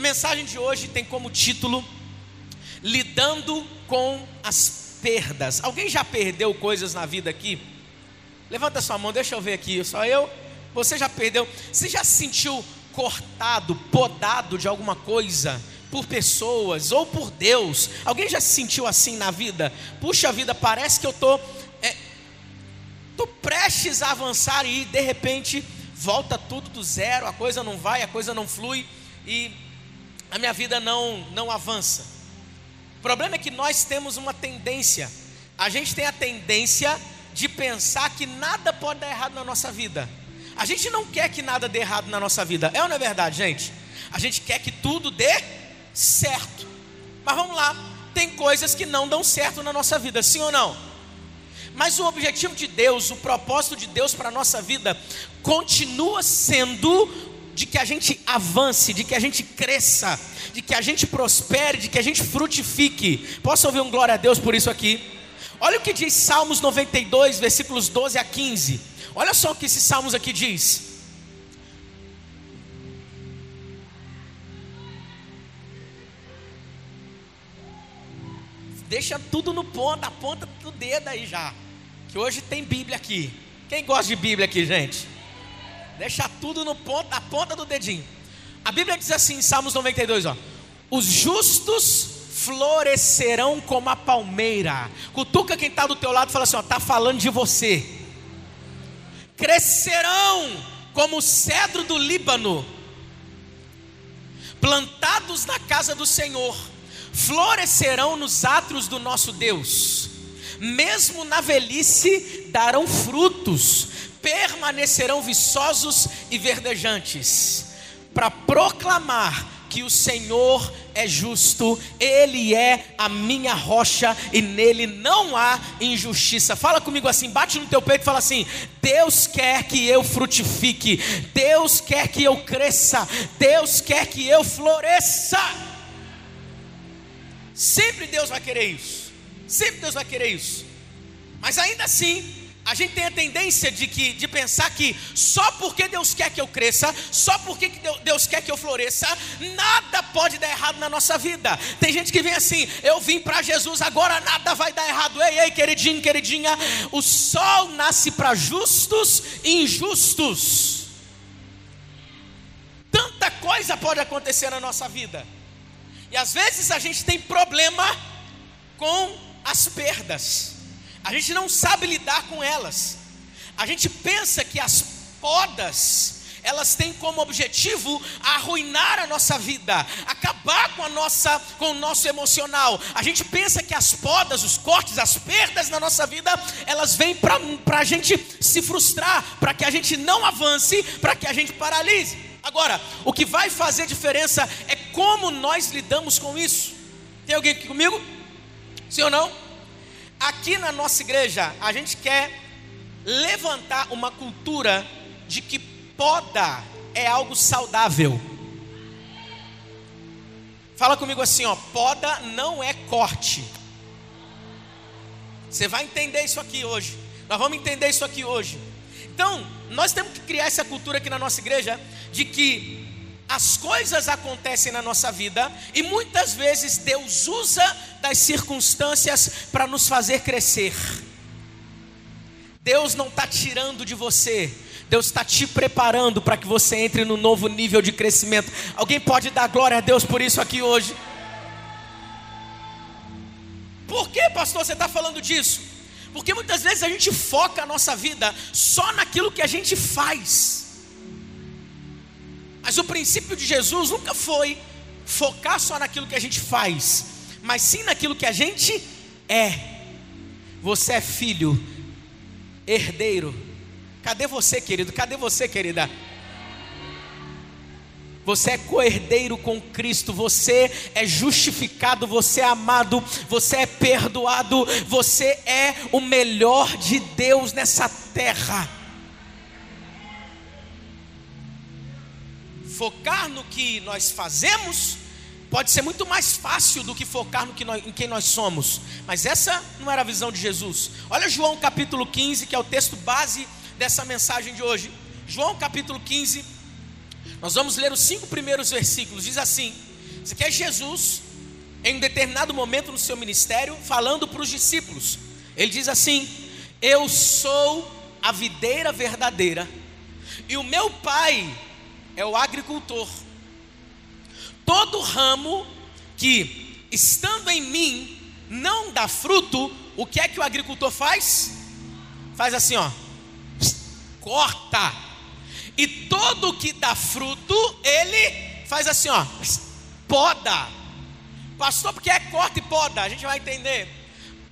mensagem de hoje tem como título Lidando com as perdas. Alguém já perdeu coisas na vida aqui? Levanta sua mão, deixa eu ver aqui. Só eu? Você já perdeu? Você já se sentiu cortado, podado de alguma coisa? Por pessoas ou por Deus? Alguém já se sentiu assim na vida? Puxa vida, parece que eu estou é, tô prestes a avançar e de repente volta tudo do zero, a coisa não vai, a coisa não flui e a minha vida não, não avança. O problema é que nós temos uma tendência, a gente tem a tendência de pensar que nada pode dar errado na nossa vida. A gente não quer que nada dê errado na nossa vida, é ou não é verdade, gente? A gente quer que tudo dê certo. Mas vamos lá, tem coisas que não dão certo na nossa vida, sim ou não? Mas o objetivo de Deus, o propósito de Deus para a nossa vida, continua sendo de que a gente avance, de que a gente cresça, de que a gente prospere, de que a gente frutifique. Posso ouvir um glória a Deus por isso aqui? Olha o que diz Salmos 92, versículos 12 a 15. Olha só o que esse Salmos aqui diz. Deixa tudo no ponto, a ponta do dedo aí já. Que hoje tem Bíblia aqui. Quem gosta de Bíblia aqui, gente? Deixa tudo no ponto, a ponta do dedinho. A Bíblia diz assim em Salmos 92, ó. Os justos florescerão como a palmeira. Cutuca quem está do teu lado e fala assim: ó, está falando de você. Crescerão como o cedro do Líbano, plantados na casa do Senhor, florescerão nos átrios do nosso Deus, mesmo na velhice darão frutos, permanecerão viçosos e verdejantes, para proclamar que o Senhor é justo, Ele é a minha rocha e nele não há injustiça. Fala comigo assim, bate no teu peito e fala assim: Deus quer que eu frutifique, Deus quer que eu cresça, Deus quer que eu floresça. Sempre Deus vai querer isso, sempre Deus vai querer isso, mas ainda assim, a gente tem a tendência de, que, de pensar que só porque Deus quer que eu cresça, só porque Deus quer que eu floresça, nada pode dar errado na nossa vida. Tem gente que vem assim: eu vim para Jesus, agora nada vai dar errado. Ei, ei, queridinho, queridinha, o sol nasce para justos e injustos. Tanta coisa pode acontecer na nossa vida, e às vezes a gente tem problema com as perdas a gente não sabe lidar com elas. A gente pensa que as podas, elas têm como objetivo arruinar a nossa vida, acabar com a nossa, com o nosso emocional. A gente pensa que as podas, os cortes, as perdas na nossa vida, elas vêm para a gente se frustrar, para que a gente não avance, para que a gente paralise. Agora, o que vai fazer diferença é como nós lidamos com isso. Tem alguém aqui comigo? Sim ou não? Aqui na nossa igreja, a gente quer levantar uma cultura de que poda é algo saudável. Fala comigo assim, ó, poda não é corte. Você vai entender isso aqui hoje. Nós vamos entender isso aqui hoje. Então, nós temos que criar essa cultura aqui na nossa igreja de que as coisas acontecem na nossa vida e muitas vezes Deus usa das circunstâncias para nos fazer crescer. Deus não está tirando de você, Deus está te preparando para que você entre no novo nível de crescimento. Alguém pode dar glória a Deus por isso aqui hoje? Por que, pastor, você está falando disso? Porque muitas vezes a gente foca a nossa vida só naquilo que a gente faz. Mas o princípio de Jesus nunca foi focar só naquilo que a gente faz, mas sim naquilo que a gente é. Você é filho, herdeiro. Cadê você, querido? Cadê você, querida? Você é co-herdeiro com Cristo, você é justificado, você é amado, você é perdoado, você é o melhor de Deus nessa terra. Focar no que nós fazemos pode ser muito mais fácil do que focar no que nós, em quem nós somos. Mas essa não era a visão de Jesus. Olha João capítulo 15, que é o texto base dessa mensagem de hoje. João capítulo 15, nós vamos ler os cinco primeiros versículos. Diz assim: Isso aqui é Jesus, em um determinado momento no seu ministério, falando para os discípulos. Ele diz assim: Eu sou a videira verdadeira, e o meu pai é o agricultor. Todo ramo que, estando em mim, não dá fruto, o que é que o agricultor faz? Faz assim, ó, corta. E todo que dá fruto, ele faz assim, ó, poda. Pastor, porque é corta e poda, a gente vai entender.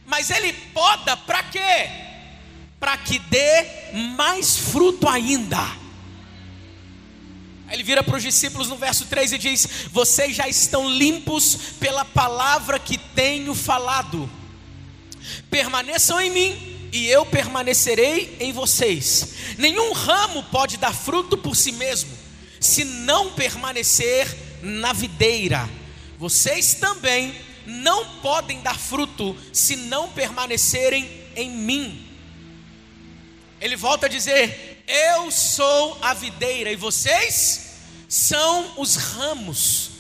Mas ele poda para quê? Para que dê mais fruto ainda. Ele vira para os discípulos no verso 3 e diz: Vocês já estão limpos pela palavra que tenho falado. Permaneçam em mim e eu permanecerei em vocês. Nenhum ramo pode dar fruto por si mesmo, se não permanecer na videira. Vocês também não podem dar fruto se não permanecerem em mim. Ele volta a dizer: Eu sou a videira e vocês são os ramos.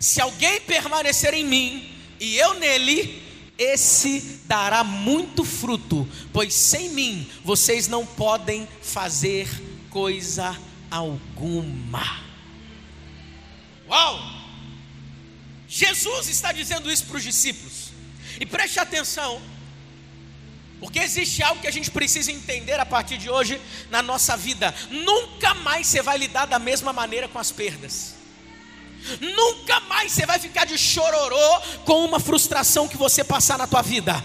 Se alguém permanecer em mim e eu nele, esse dará muito fruto, pois sem mim vocês não podem fazer coisa alguma. Uau! Jesus está dizendo isso para os discípulos, e preste atenção, porque existe algo que a gente precisa entender a partir de hoje na nossa vida: nunca mais você vai lidar da mesma maneira com as perdas. Nunca mais você vai ficar de chororô com uma frustração que você passar na tua vida.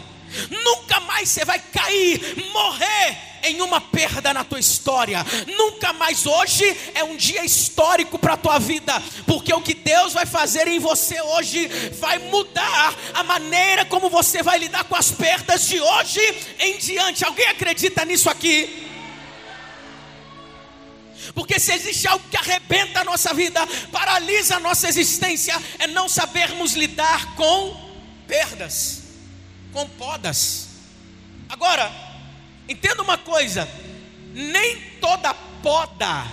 Nunca mais você vai cair, morrer em uma perda na tua história. Nunca mais hoje é um dia histórico para a tua vida, porque o que Deus vai fazer em você hoje vai mudar a maneira como você vai lidar com as perdas de hoje em diante. Alguém acredita nisso aqui? Porque se existe algo que arrebenta a nossa vida, paralisa a nossa existência, é não sabermos lidar com perdas, com podas. Agora, entenda uma coisa: nem toda poda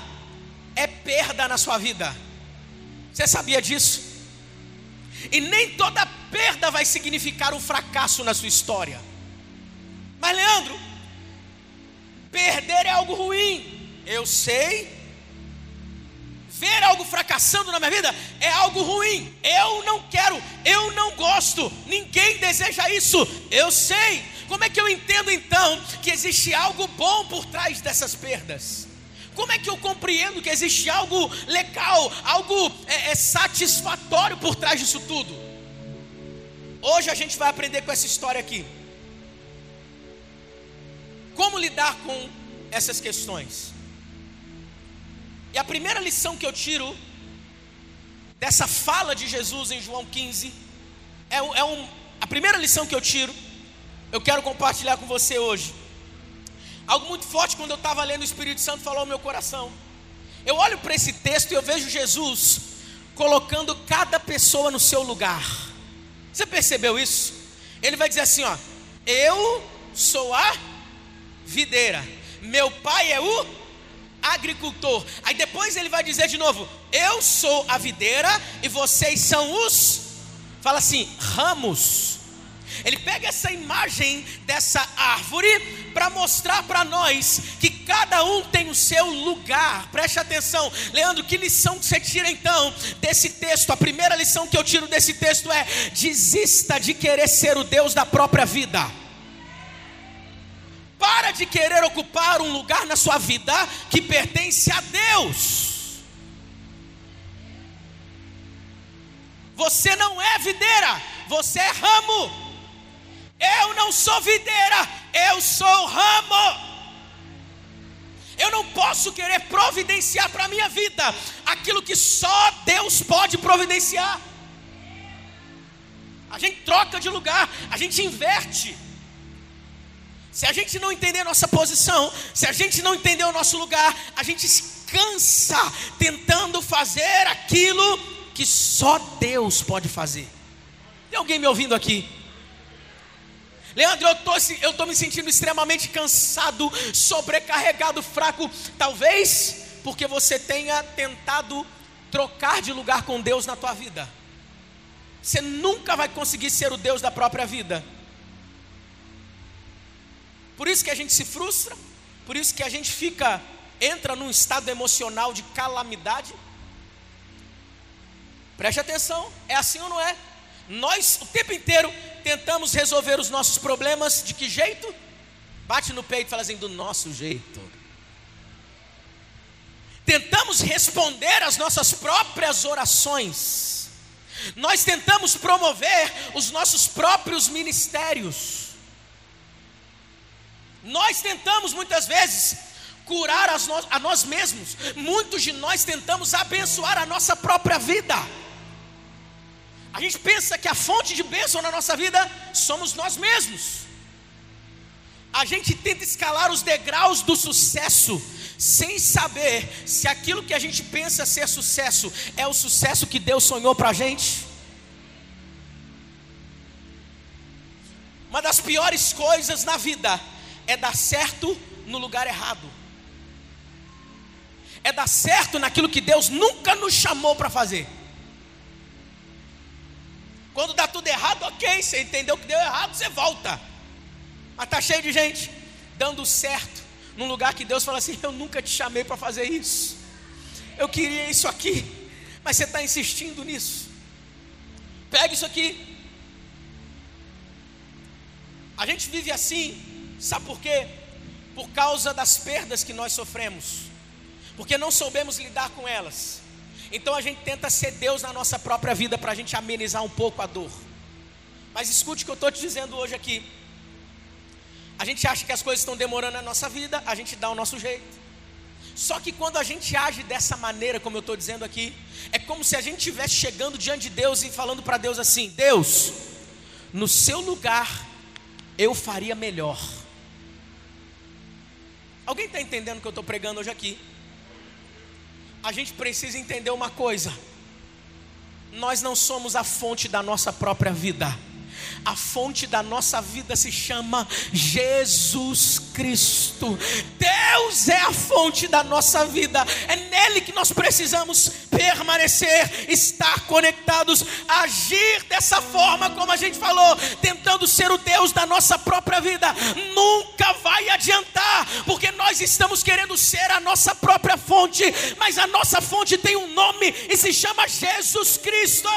é perda na sua vida. Você sabia disso? E nem toda perda vai significar um fracasso na sua história. Mas, Leandro, perder é algo ruim. Eu sei. Ver algo fracassando na minha vida é algo ruim. Eu não quero, eu não gosto. Ninguém deseja isso. Eu sei. Como é que eu entendo então que existe algo bom por trás dessas perdas? Como é que eu compreendo que existe algo legal, algo é, é, satisfatório por trás disso tudo? Hoje a gente vai aprender com essa história aqui. Como lidar com essas questões? E a primeira lição que eu tiro dessa fala de Jesus em João 15 é, é um, a primeira lição que eu tiro. Eu quero compartilhar com você hoje. Algo muito forte quando eu estava lendo o Espírito Santo falou ao meu coração. Eu olho para esse texto e eu vejo Jesus colocando cada pessoa no seu lugar. Você percebeu isso? Ele vai dizer assim: ó, eu sou a videira, meu pai é o agricultor. Aí depois ele vai dizer de novo: Eu sou a videira e vocês são os. Fala assim, ramos. Ele pega essa imagem dessa árvore para mostrar para nós que cada um tem o seu lugar. Preste atenção, Leandro, que lição que você tira então desse texto? A primeira lição que eu tiro desse texto é: desista de querer ser o Deus da própria vida. Para de querer ocupar um lugar na sua vida que pertence a Deus. Você não é videira, você é ramo. Eu não sou videira, eu sou ramo. Eu não posso querer providenciar para a minha vida aquilo que só Deus pode providenciar. A gente troca de lugar, a gente inverte. Se a gente não entender nossa posição, se a gente não entender o nosso lugar, a gente cansa tentando fazer aquilo que só Deus pode fazer. Tem alguém me ouvindo aqui? Leandro, eu tô, eu tô me sentindo extremamente cansado, sobrecarregado, fraco. Talvez porque você tenha tentado trocar de lugar com Deus na tua vida. você nunca vai conseguir ser o Deus da própria vida. Por isso que a gente se frustra, por isso que a gente fica, entra num estado emocional de calamidade. Preste atenção, é assim ou não é? Nós o tempo inteiro tentamos resolver os nossos problemas de que jeito? Bate no peito e fala assim: do nosso jeito. Tentamos responder às nossas próprias orações. Nós tentamos promover os nossos próprios ministérios. Nós tentamos muitas vezes curar a nós mesmos. Muitos de nós tentamos abençoar a nossa própria vida. A gente pensa que a fonte de bênção na nossa vida somos nós mesmos. A gente tenta escalar os degraus do sucesso, sem saber se aquilo que a gente pensa ser sucesso é o sucesso que Deus sonhou para a gente. Uma das piores coisas na vida é dar certo no lugar errado, é dar certo naquilo que Deus nunca nos chamou para fazer. Quando dá tudo errado, ok, você entendeu que deu errado, você volta. Mas está cheio de gente dando certo num lugar que Deus fala assim: Eu nunca te chamei para fazer isso. Eu queria isso aqui, mas você está insistindo nisso. Pega isso aqui. A gente vive assim, sabe por quê? Por causa das perdas que nós sofremos, porque não soubemos lidar com elas. Então a gente tenta ser Deus na nossa própria vida para a gente amenizar um pouco a dor. Mas escute o que eu estou te dizendo hoje aqui. A gente acha que as coisas estão demorando na nossa vida, a gente dá o nosso jeito. Só que quando a gente age dessa maneira, como eu estou dizendo aqui, é como se a gente estivesse chegando diante de Deus e falando para Deus assim: Deus, no seu lugar eu faria melhor. Alguém está entendendo o que eu estou pregando hoje aqui? A gente precisa entender uma coisa: nós não somos a fonte da nossa própria vida. A fonte da nossa vida se chama Jesus Cristo. Deus é a fonte da nossa vida. É nele que nós precisamos permanecer, estar conectados, agir dessa forma como a gente falou, tentando ser o Deus da nossa própria vida. Nunca vai adiantar, porque nós estamos querendo ser a nossa própria fonte, mas a nossa fonte tem um nome e se chama Jesus Cristo.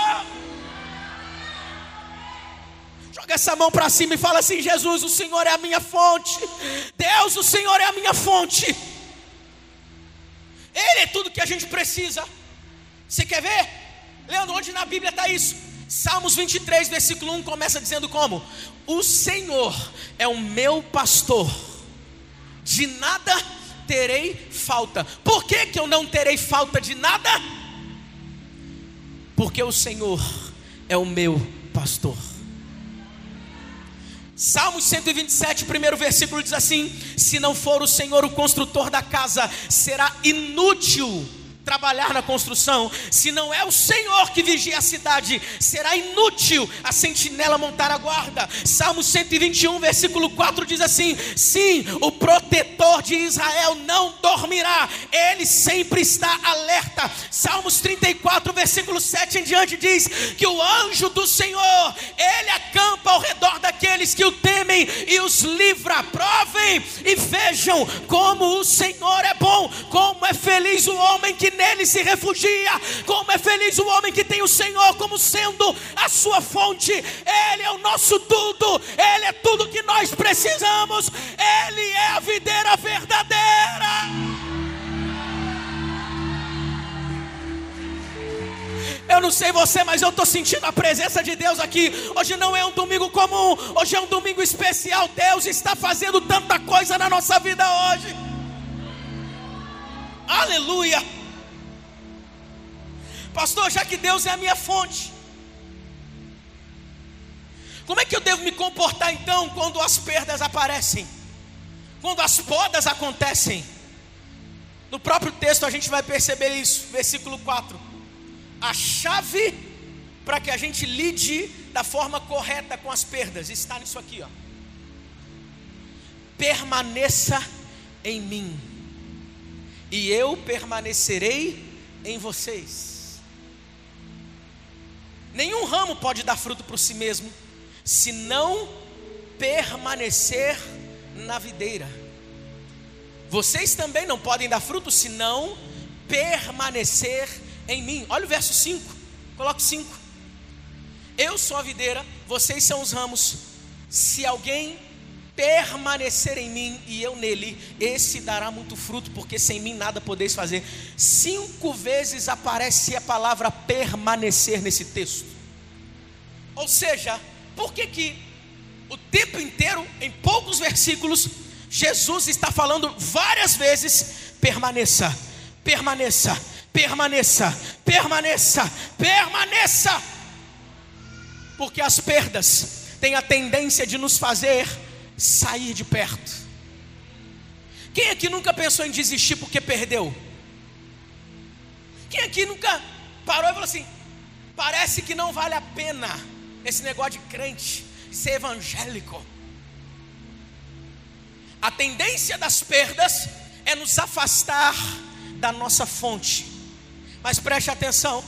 Joga essa mão para cima e fala assim: Jesus, o Senhor é a minha fonte. Deus, o Senhor é a minha fonte. Ele é tudo que a gente precisa. Você quer ver? Leandro, onde na Bíblia está isso? Salmos 23, versículo 1 começa dizendo como? O Senhor é o meu pastor, de nada terei falta. Por que, que eu não terei falta de nada? Porque o Senhor é o meu pastor. Salmos 127, primeiro versículo diz assim: Se não for o Senhor o construtor da casa, será inútil trabalhar na construção, se não é o Senhor que vigia a cidade, será inútil a sentinela montar a guarda. Salmo 121, versículo 4 diz assim: Sim, o protetor de Israel não dormirá, ele sempre está alerta. Salmos 34, versículo 7 em diante diz que o anjo do Senhor, ele acampa ao redor daqueles que o temem e os livra. Provem e vejam como o Senhor é bom, como é feliz o homem que nele se refugia. Como é feliz o homem que tem o Senhor como sendo a sua fonte. Ele é o nosso tudo, Ele é tudo que nós precisamos. Ele é a videira verdadeira. Eu não sei você, mas eu estou sentindo a presença de Deus aqui. Hoje não é um domingo comum, hoje é um domingo especial. Deus está fazendo tanta coisa na nossa vida hoje. Aleluia. Pastor, já que Deus é a minha fonte, como é que eu devo me comportar então quando as perdas aparecem? Quando as podas acontecem? No próprio texto a gente vai perceber isso, versículo 4. A chave para que a gente lide da forma correta com as perdas está nisso aqui, ó. Permaneça em mim, e eu permanecerei em vocês. Nenhum ramo pode dar fruto por si mesmo, se não permanecer na videira. Vocês também não podem dar fruto se não permanecer em mim. Olha o verso 5. Coloque 5. Eu sou a videira, vocês são os ramos. Se alguém permanecer em mim e eu nele, esse dará muito fruto, porque sem mim nada podeis fazer. Cinco vezes aparece a palavra permanecer nesse texto. Ou seja, por que que o tempo inteiro, em poucos versículos, Jesus está falando várias vezes: permaneça, permaneça, permaneça, permaneça, permaneça. Porque as perdas têm a tendência de nos fazer sair de perto. Quem aqui nunca pensou em desistir porque perdeu? Quem aqui nunca parou e falou assim: parece que não vale a pena esse negócio de crente, ser evangélico? A tendência das perdas é nos afastar da nossa fonte. Mas preste atenção: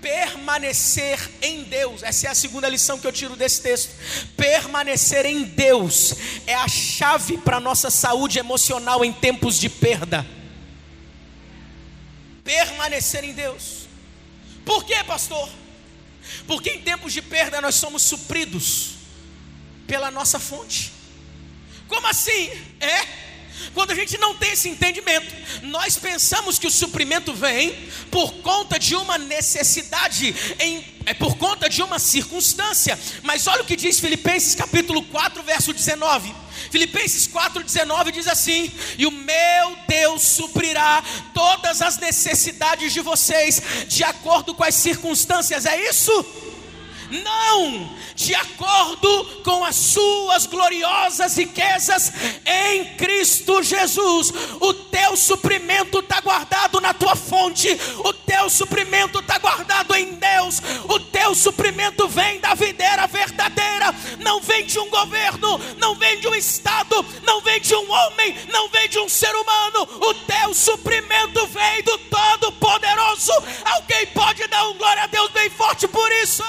permanecer em Deus, essa é a segunda lição que eu tiro desse texto. Permanecer em Deus é a chave para a nossa saúde emocional em tempos de perda. Permanecer em Deus. Por quê, pastor? Porque em tempos de perda nós somos supridos pela nossa fonte. Como assim? É quando a gente não tem esse entendimento, nós pensamos que o suprimento vem por conta de uma necessidade, em, é por conta de uma circunstância. Mas olha o que diz Filipenses capítulo 4, verso 19. Filipenses 4,19 diz assim: E o meu Deus suprirá todas as necessidades de vocês, de acordo com as circunstâncias. É isso? Não, de acordo com as suas gloriosas riquezas em Cristo Jesus. O teu suprimento está guardado na tua fonte, o teu suprimento está guardado em Deus, o teu suprimento vem da videira verdadeira, não vem de um governo, não vem de um Estado, não vem de um homem, não vem de um ser humano, o teu suprimento vem do Todo-Poderoso. Alguém pode dar um glória a Deus bem forte por isso?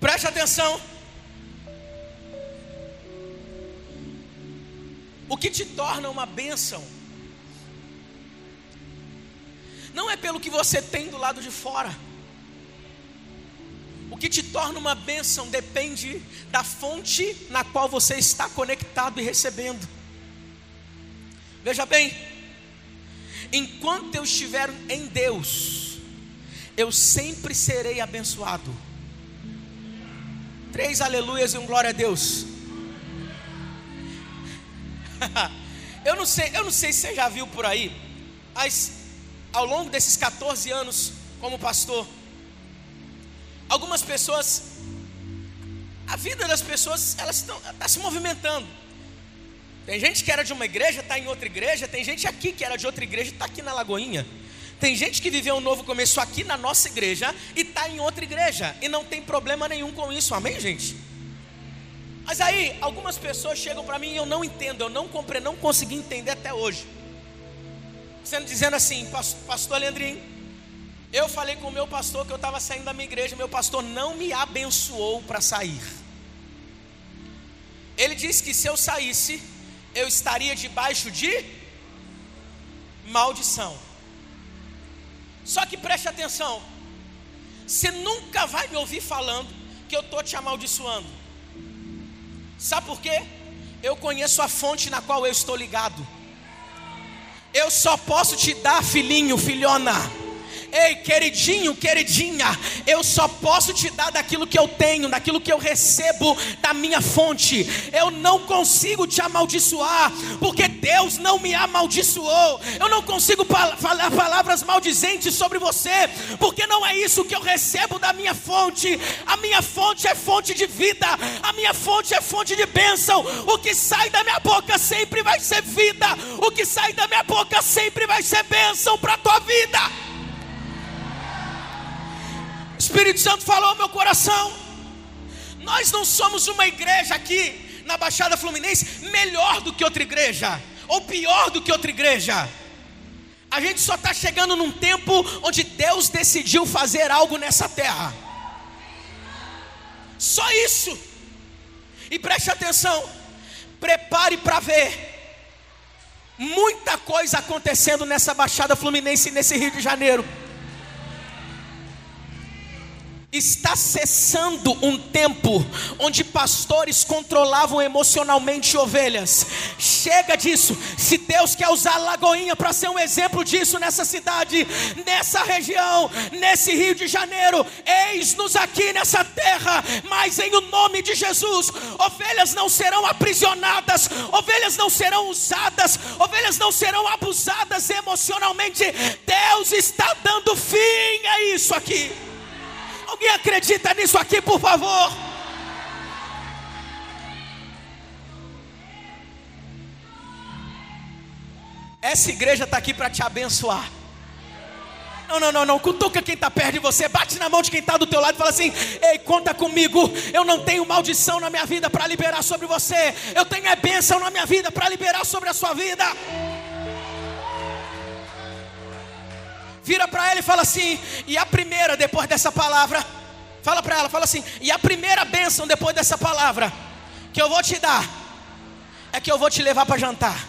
Preste atenção. O que te torna uma bênção não é pelo que você tem do lado de fora. O que te torna uma bênção depende da fonte na qual você está conectado e recebendo. Veja bem, enquanto eu estiver em Deus, eu sempre serei abençoado. Três aleluias e um glória a Deus. eu não sei, eu não sei se você já viu por aí, mas ao longo desses 14 anos como pastor, algumas pessoas, a vida das pessoas, elas estão está se movimentando. Tem gente que era de uma igreja, está em outra igreja, tem gente aqui que era de outra igreja, está aqui na Lagoinha. Tem gente que viveu um novo começo aqui na nossa igreja e está em outra igreja e não tem problema nenhum com isso, amém, gente? Mas aí, algumas pessoas chegam para mim e eu não entendo, eu não compreendo, não consegui entender até hoje. Sendo dizendo assim, pastor Leandrinho, eu falei com o meu pastor que eu estava saindo da minha igreja, meu pastor não me abençoou para sair. Ele disse que se eu saísse, eu estaria debaixo de maldição. Só que preste atenção, você nunca vai me ouvir falando que eu estou te amaldiçoando. Sabe por quê? Eu conheço a fonte na qual eu estou ligado. Eu só posso te dar, filhinho, filhona Ei, queridinho, queridinha, eu só posso te dar daquilo que eu tenho, daquilo que eu recebo da minha fonte. Eu não consigo te amaldiçoar, porque Deus não me amaldiçoou. Eu não consigo falar palavras maldizentes sobre você, porque não é isso que eu recebo da minha fonte. A minha fonte é fonte de vida, a minha fonte é fonte de bênção. O que sai da minha boca sempre vai ser vida, o que sai da minha boca sempre vai ser bênção para a tua vida. Espírito Santo falou ao meu coração. Nós não somos uma igreja aqui na Baixada Fluminense melhor do que outra igreja, ou pior do que outra igreja. A gente só está chegando num tempo onde Deus decidiu fazer algo nessa terra. Só isso. E preste atenção, prepare para ver muita coisa acontecendo nessa Baixada Fluminense e nesse Rio de Janeiro está cessando um tempo onde pastores controlavam emocionalmente ovelhas. Chega disso. Se Deus quer usar Lagoinha para ser um exemplo disso nessa cidade, nessa região, nesse Rio de Janeiro, eis-nos aqui nessa terra, mas em o nome de Jesus, ovelhas não serão aprisionadas, ovelhas não serão usadas, ovelhas não serão abusadas emocionalmente. Deus está dando fim a isso aqui. Alguém acredita nisso aqui, por favor? Essa igreja está aqui para te abençoar. Não, não, não, não. Cutuca quem está perto de você. Bate na mão de quem está do teu lado e fala assim: Ei, conta comigo. Eu não tenho maldição na minha vida para liberar sobre você. Eu tenho é bênção na minha vida para liberar sobre a sua vida. Vira para ela e fala assim: e a primeira depois dessa palavra, fala para ela, fala assim: e a primeira bênção depois dessa palavra que eu vou te dar é que eu vou te levar para jantar.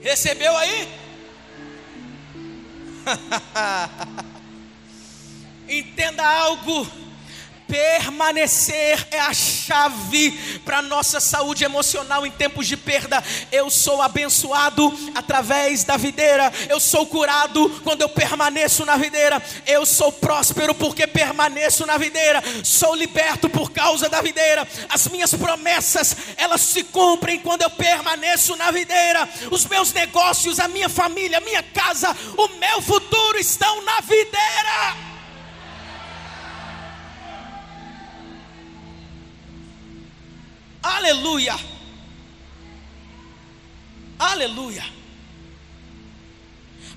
Recebeu aí? Entenda algo Permanecer é a chave para a nossa saúde emocional em tempos de perda. Eu sou abençoado através da videira, eu sou curado quando eu permaneço na videira, eu sou próspero porque permaneço na videira, sou liberto por causa da videira. As minhas promessas, elas se cumprem quando eu permaneço na videira. Os meus negócios, a minha família, a minha casa, o meu futuro estão na videira. Aleluia. Aleluia.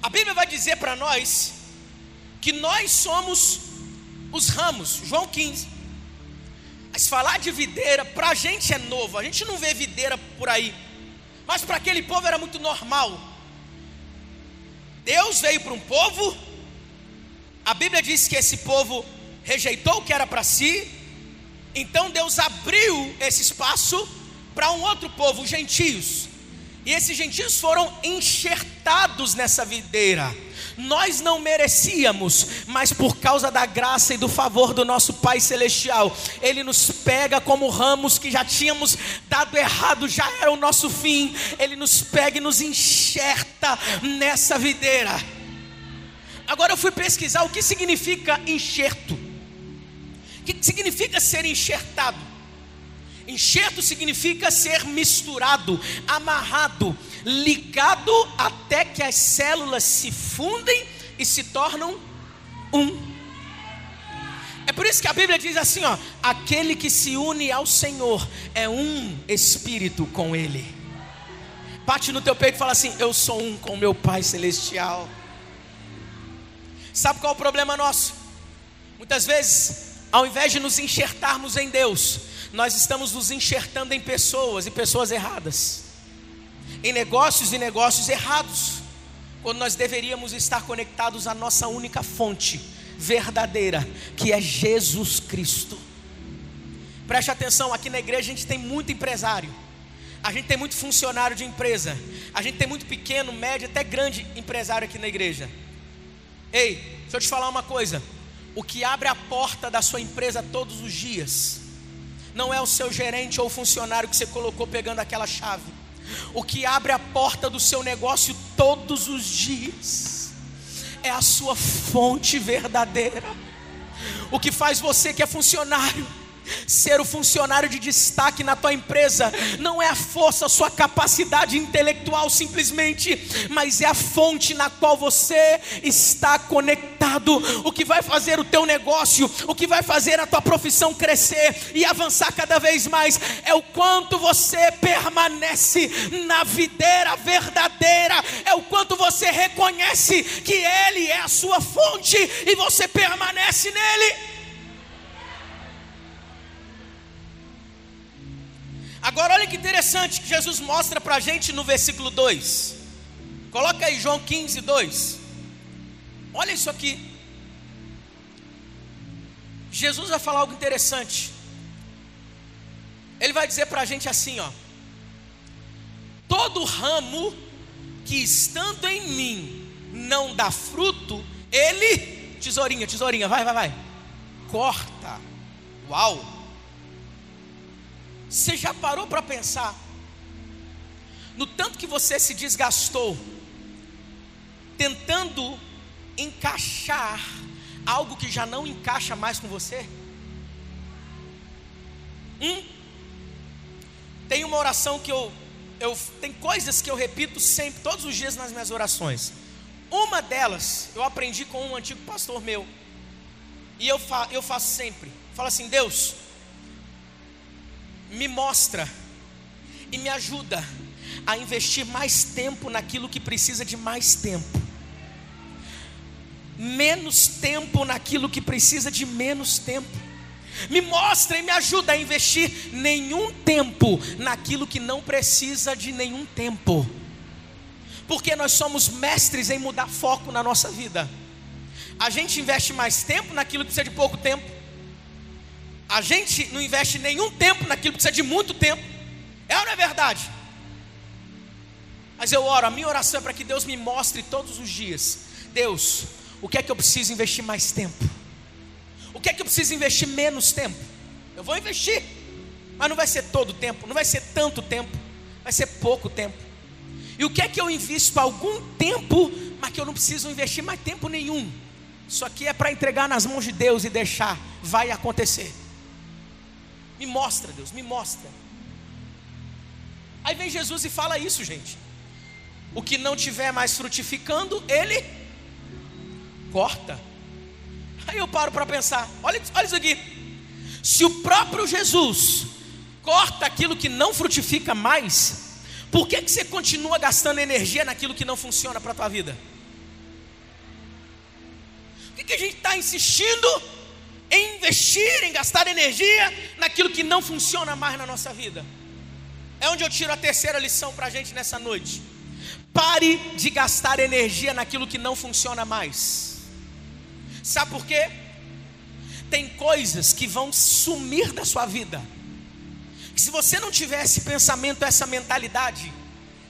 A Bíblia vai dizer para nós que nós somos os ramos, João 15. Mas falar de videira, para a gente é novo, a gente não vê videira por aí, mas para aquele povo era muito normal. Deus veio para um povo, a Bíblia diz que esse povo rejeitou o que era para si, então Deus abriu esse espaço para um outro povo, os gentios. E esses gentios foram enxertados nessa videira. Nós não merecíamos, mas por causa da graça e do favor do nosso Pai Celestial, Ele nos pega como ramos que já tínhamos dado errado, já era o nosso fim. Ele nos pega e nos enxerta nessa videira. Agora eu fui pesquisar o que significa enxerto. O que significa ser enxertado? Enxerto significa ser misturado, amarrado, ligado até que as células se fundem e se tornam um. É por isso que a Bíblia diz assim: ó, aquele que se une ao Senhor é um espírito com Ele. Bate no teu peito e fala assim: Eu sou um com meu Pai Celestial. Sabe qual é o problema nosso? Muitas vezes ao invés de nos enxertarmos em Deus, nós estamos nos enxertando em pessoas e pessoas erradas, em negócios e negócios errados, quando nós deveríamos estar conectados à nossa única fonte verdadeira, que é Jesus Cristo. Preste atenção, aqui na igreja a gente tem muito empresário, a gente tem muito funcionário de empresa, a gente tem muito pequeno, médio, até grande empresário aqui na igreja. Ei, deixa eu te falar uma coisa. O que abre a porta da sua empresa todos os dias não é o seu gerente ou funcionário que você colocou pegando aquela chave. O que abre a porta do seu negócio todos os dias é a sua fonte verdadeira. O que faz você que é funcionário Ser o funcionário de destaque na tua empresa não é a força, a sua capacidade intelectual simplesmente, mas é a fonte na qual você está conectado. O que vai fazer o teu negócio, o que vai fazer a tua profissão crescer e avançar cada vez mais é o quanto você permanece na videira verdadeira, é o quanto você reconhece que Ele é a sua fonte e você permanece nele. Agora olha que interessante que Jesus mostra para a gente no versículo 2. Coloca aí João 15, 2. Olha isso aqui. Jesus vai falar algo interessante. Ele vai dizer para a gente assim: ó. Todo ramo que estando em mim não dá fruto, ele, tesourinha, tesourinha, vai, vai, vai, corta. Uau! Você já parou para pensar no tanto que você se desgastou tentando encaixar algo que já não encaixa mais com você? Hum? Tem uma oração que eu, eu tem coisas que eu repito sempre, todos os dias nas minhas orações. Uma delas eu aprendi com um antigo pastor meu. E eu, fa, eu faço sempre. Fala assim, Deus, me mostra e me ajuda a investir mais tempo naquilo que precisa de mais tempo, menos tempo naquilo que precisa de menos tempo. Me mostra e me ajuda a investir nenhum tempo naquilo que não precisa de nenhum tempo, porque nós somos mestres em mudar foco na nossa vida. A gente investe mais tempo naquilo que precisa de pouco tempo a gente não investe nenhum tempo naquilo precisa de muito tempo. É ou não é verdade? Mas eu oro, a minha oração é para que Deus me mostre todos os dias: Deus, o que é que eu preciso investir mais tempo? O que é que eu preciso investir menos tempo? Eu vou investir, mas não vai ser todo o tempo, não vai ser tanto tempo, vai ser pouco tempo. E o que é que eu invisto algum tempo, mas que eu não preciso investir mais tempo nenhum? Isso aqui é para entregar nas mãos de Deus e deixar, vai acontecer. Me mostra, Deus, me mostra. Aí vem Jesus e fala isso, gente. O que não tiver mais frutificando, ele corta. Aí eu paro para pensar: olha, olha isso aqui. Se o próprio Jesus corta aquilo que não frutifica mais, por que, que você continua gastando energia naquilo que não funciona para a tua vida? Por que, que a gente está insistindo em investir, em gastar energia naquilo que não funciona mais na nossa vida. É onde eu tiro a terceira lição para a gente nessa noite. Pare de gastar energia naquilo que não funciona mais. Sabe por quê? Tem coisas que vão sumir da sua vida. Que se você não tiver esse pensamento, essa mentalidade,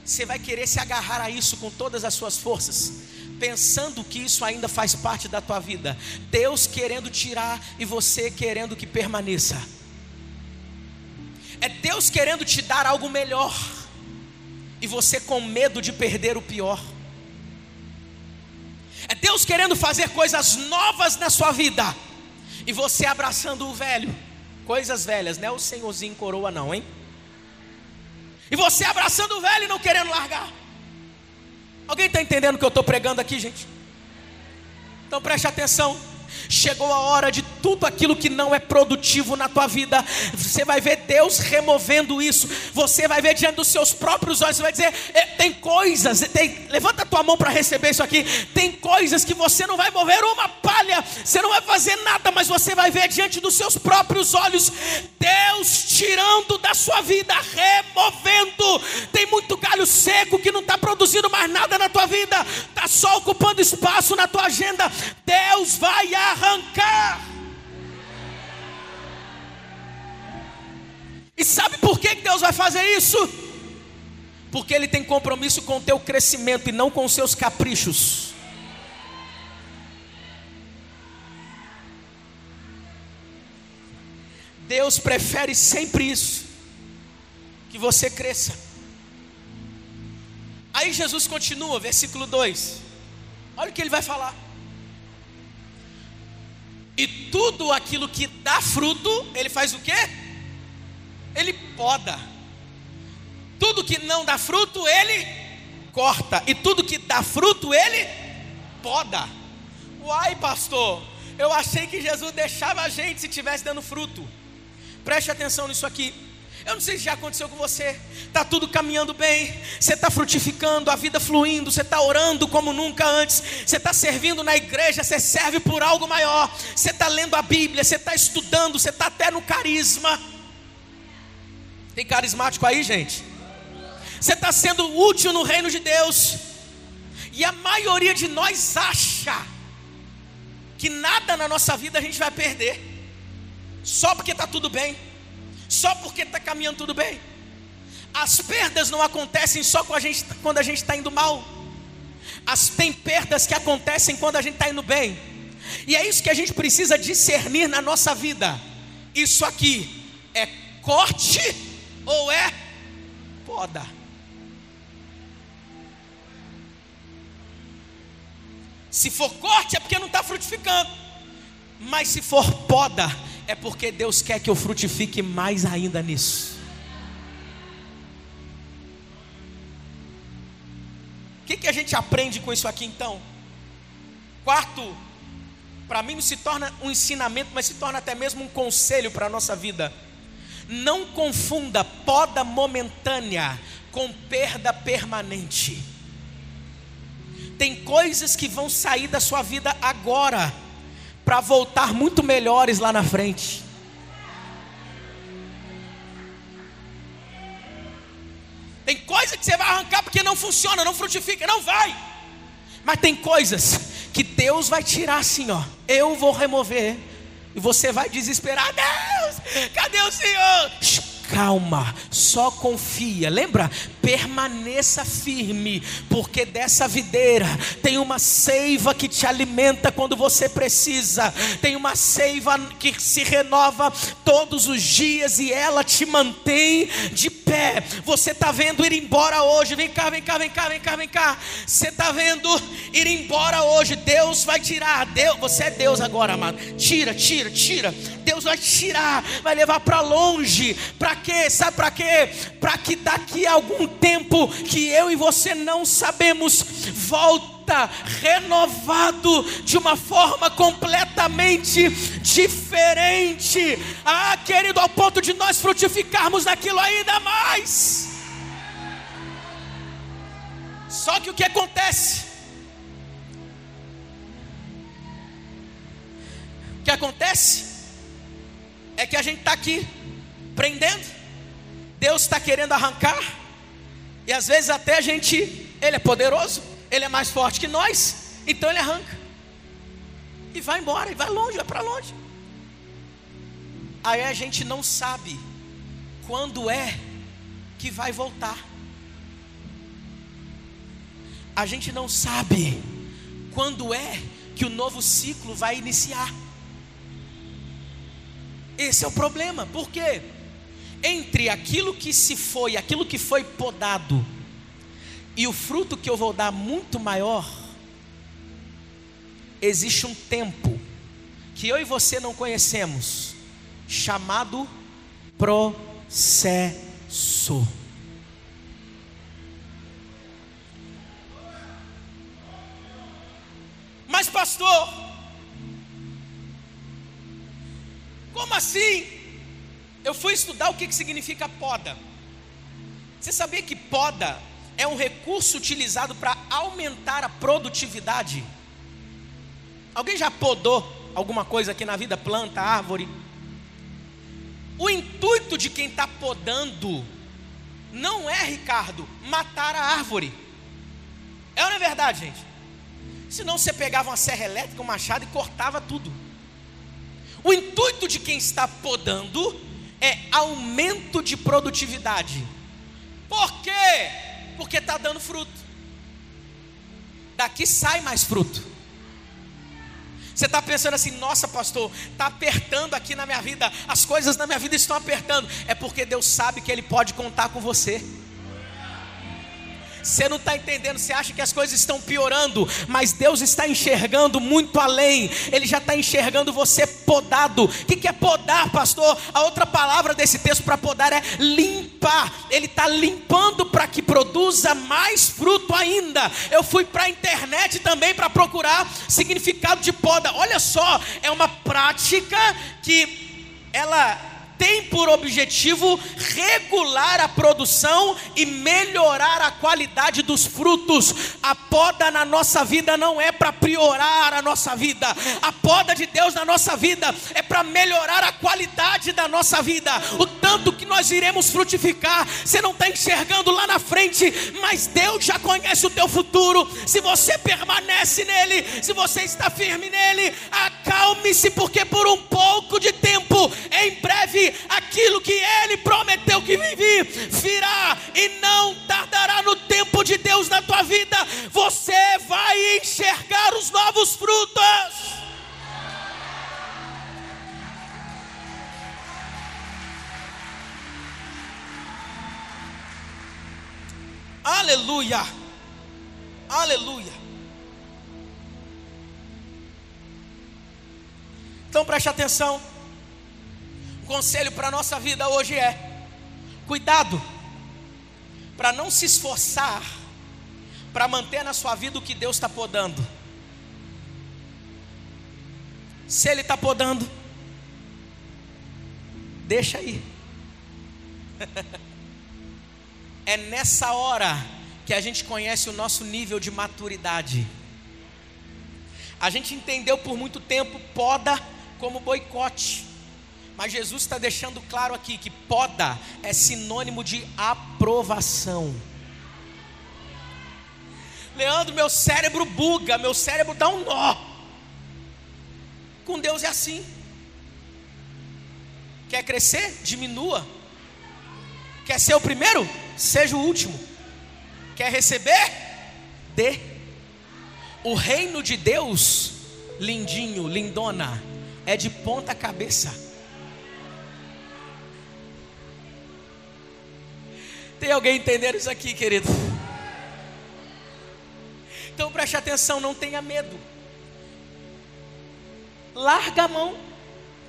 você vai querer se agarrar a isso com todas as suas forças pensando que isso ainda faz parte da tua vida. Deus querendo tirar e você querendo que permaneça. É Deus querendo te dar algo melhor e você com medo de perder o pior. É Deus querendo fazer coisas novas na sua vida e você abraçando o velho. Coisas velhas, não é o senhorzinho coroa, não, hein? E você abraçando o velho e não querendo largar. Alguém está entendendo o que eu estou pregando aqui, gente? Então preste atenção. Chegou a hora de tudo aquilo que não é produtivo na tua vida. Você vai ver Deus removendo isso. Você vai ver diante dos seus próprios olhos. Você vai dizer: é, tem coisas. Tem, levanta a tua mão para receber isso aqui. Tem coisas que você não vai mover uma palha. Você não vai fazer nada, mas você vai ver diante dos seus próprios olhos Deus tirando da sua vida, removendo. Tem muito galho seco que não está produzindo mais nada na tua vida. Está só ocupando espaço na tua agenda. Deus vai arrancar. E sabe por que Deus vai fazer isso? Porque Ele tem compromisso com o teu crescimento e não com os seus caprichos. Deus prefere sempre isso, que você cresça. Aí Jesus continua, versículo 2. Olha o que ele vai falar. E tudo aquilo que dá fruto, ele faz o quê? Ele poda. Tudo que não dá fruto, ele corta. E tudo que dá fruto, ele poda. Uai, pastor, eu achei que Jesus deixava a gente se tivesse dando fruto. Preste atenção nisso aqui. Eu não sei se já aconteceu com você. Está tudo caminhando bem, você está frutificando, a vida fluindo, você está orando como nunca antes, você está servindo na igreja, você serve por algo maior, você está lendo a Bíblia, você está estudando, você está até no carisma. Tem carismático aí, gente? Você está sendo útil no reino de Deus, e a maioria de nós acha que nada na nossa vida a gente vai perder, só porque está tudo bem só porque está caminhando tudo bem. As perdas não acontecem só a gente, quando a gente está indo mal. As tem perdas que acontecem quando a gente está indo bem. E é isso que a gente precisa discernir na nossa vida. Isso aqui é corte ou é poda? Se for corte é porque não está frutificando. Mas se for poda, é porque Deus quer que eu frutifique mais ainda nisso. O que, que a gente aprende com isso aqui então? Quarto, para mim não se torna um ensinamento, mas se torna até mesmo um conselho para a nossa vida. Não confunda poda momentânea com perda permanente. Tem coisas que vão sair da sua vida agora para voltar muito melhores lá na frente. Tem coisa que você vai arrancar porque não funciona, não frutifica, não vai. Mas tem coisas que Deus vai tirar assim, ó. Eu vou remover. E você vai desesperar. Deus, cadê o Senhor? calma, só confia. Lembra? Permaneça firme, porque dessa videira tem uma seiva que te alimenta quando você precisa, tem uma seiva que se renova todos os dias e ela te mantém de pé. Você está vendo ir embora hoje, vem cá, vem cá, vem cá, vem cá, vem cá. Você está vendo ir embora hoje, Deus vai tirar. Deus, você é Deus agora, amado. Tira, tira, tira. Deus vai tirar, vai levar para longe, para quê? Sabe para quê? Para que daqui a algum tempo que eu e você não sabemos, volta renovado de uma forma completamente diferente. Ah, querido, ao ponto de nós frutificarmos naquilo ainda mais. Só que o que acontece? O que acontece é que a gente está aqui prendendo Deus está querendo arrancar, e às vezes até a gente, Ele é poderoso, Ele é mais forte que nós, então Ele arranca, e vai embora, e vai longe, vai para longe. Aí a gente não sabe quando é que vai voltar. A gente não sabe quando é que o novo ciclo vai iniciar. Esse é o problema, por quê? Entre aquilo que se foi, aquilo que foi podado, e o fruto que eu vou dar muito maior, existe um tempo que eu e você não conhecemos, chamado processo. Mas, pastor, como assim? Eu fui estudar o que, que significa poda. Você sabia que poda é um recurso utilizado para aumentar a produtividade? Alguém já podou alguma coisa aqui na vida, planta, árvore? O intuito de quem está podando não é, Ricardo, matar a árvore. É ou não é verdade, gente? Senão você pegava uma serra elétrica, um machado e cortava tudo. O intuito de quem está podando é aumento de produtividade. Por quê? Porque está dando fruto. Daqui sai mais fruto. Você está pensando assim, nossa pastor, está apertando aqui na minha vida, as coisas na minha vida estão apertando. É porque Deus sabe que Ele pode contar com você. Você não está entendendo, você acha que as coisas estão piorando, mas Deus está enxergando muito além, Ele já está enxergando você podado. O que é podar, pastor? A outra palavra desse texto para podar é limpar, Ele está limpando para que produza mais fruto ainda. Eu fui para a internet também para procurar significado de poda, olha só, é uma prática que ela tem por objetivo regular a produção e melhorar a qualidade dos frutos. A poda na nossa vida não é para piorar a nossa vida, a poda de Deus na nossa vida é para melhorar a qualidade da nossa vida, o tanto que nós iremos frutificar. Você não está enxergando lá na frente, mas Deus já conhece o teu futuro. Se você permanece nele, se você está firme nele, acalme-se, porque por um pouco de tempo, em breve aquilo que ele prometeu que vive virá e não tardará no tempo de Deus na tua vida. Você vai enxergar os novos frutos. Aleluia. Aleluia. Então preste atenção conselho para a nossa vida hoje é: cuidado, para não se esforçar para manter na sua vida o que Deus está podando. Se Ele está podando, deixa aí. é nessa hora que a gente conhece o nosso nível de maturidade. A gente entendeu por muito tempo poda como boicote. Mas Jesus está deixando claro aqui que poda é sinônimo de aprovação. Leandro, meu cérebro buga, meu cérebro dá um nó. Com Deus é assim. Quer crescer? Diminua. Quer ser o primeiro? Seja o último. Quer receber? Dê. O reino de Deus, lindinho, lindona, é de ponta cabeça. Tem alguém entendendo isso aqui, querido? Então preste atenção, não tenha medo. Larga a mão,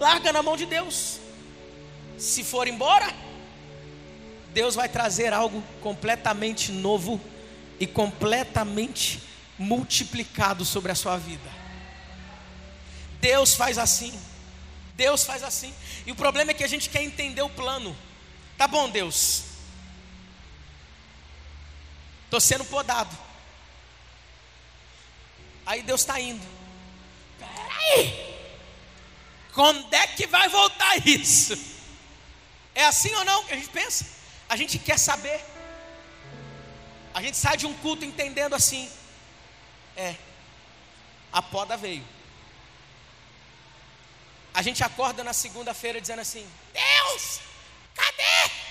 larga na mão de Deus. Se for embora, Deus vai trazer algo completamente novo e completamente multiplicado sobre a sua vida. Deus faz assim. Deus faz assim. E o problema é que a gente quer entender o plano. Tá bom, Deus. Estou sendo podado. Aí Deus está indo. Peraí. Quando é que vai voltar isso? É assim ou não que a gente pensa? A gente quer saber. A gente sai de um culto entendendo assim. É. A poda veio. A gente acorda na segunda-feira dizendo assim: Deus, cadê?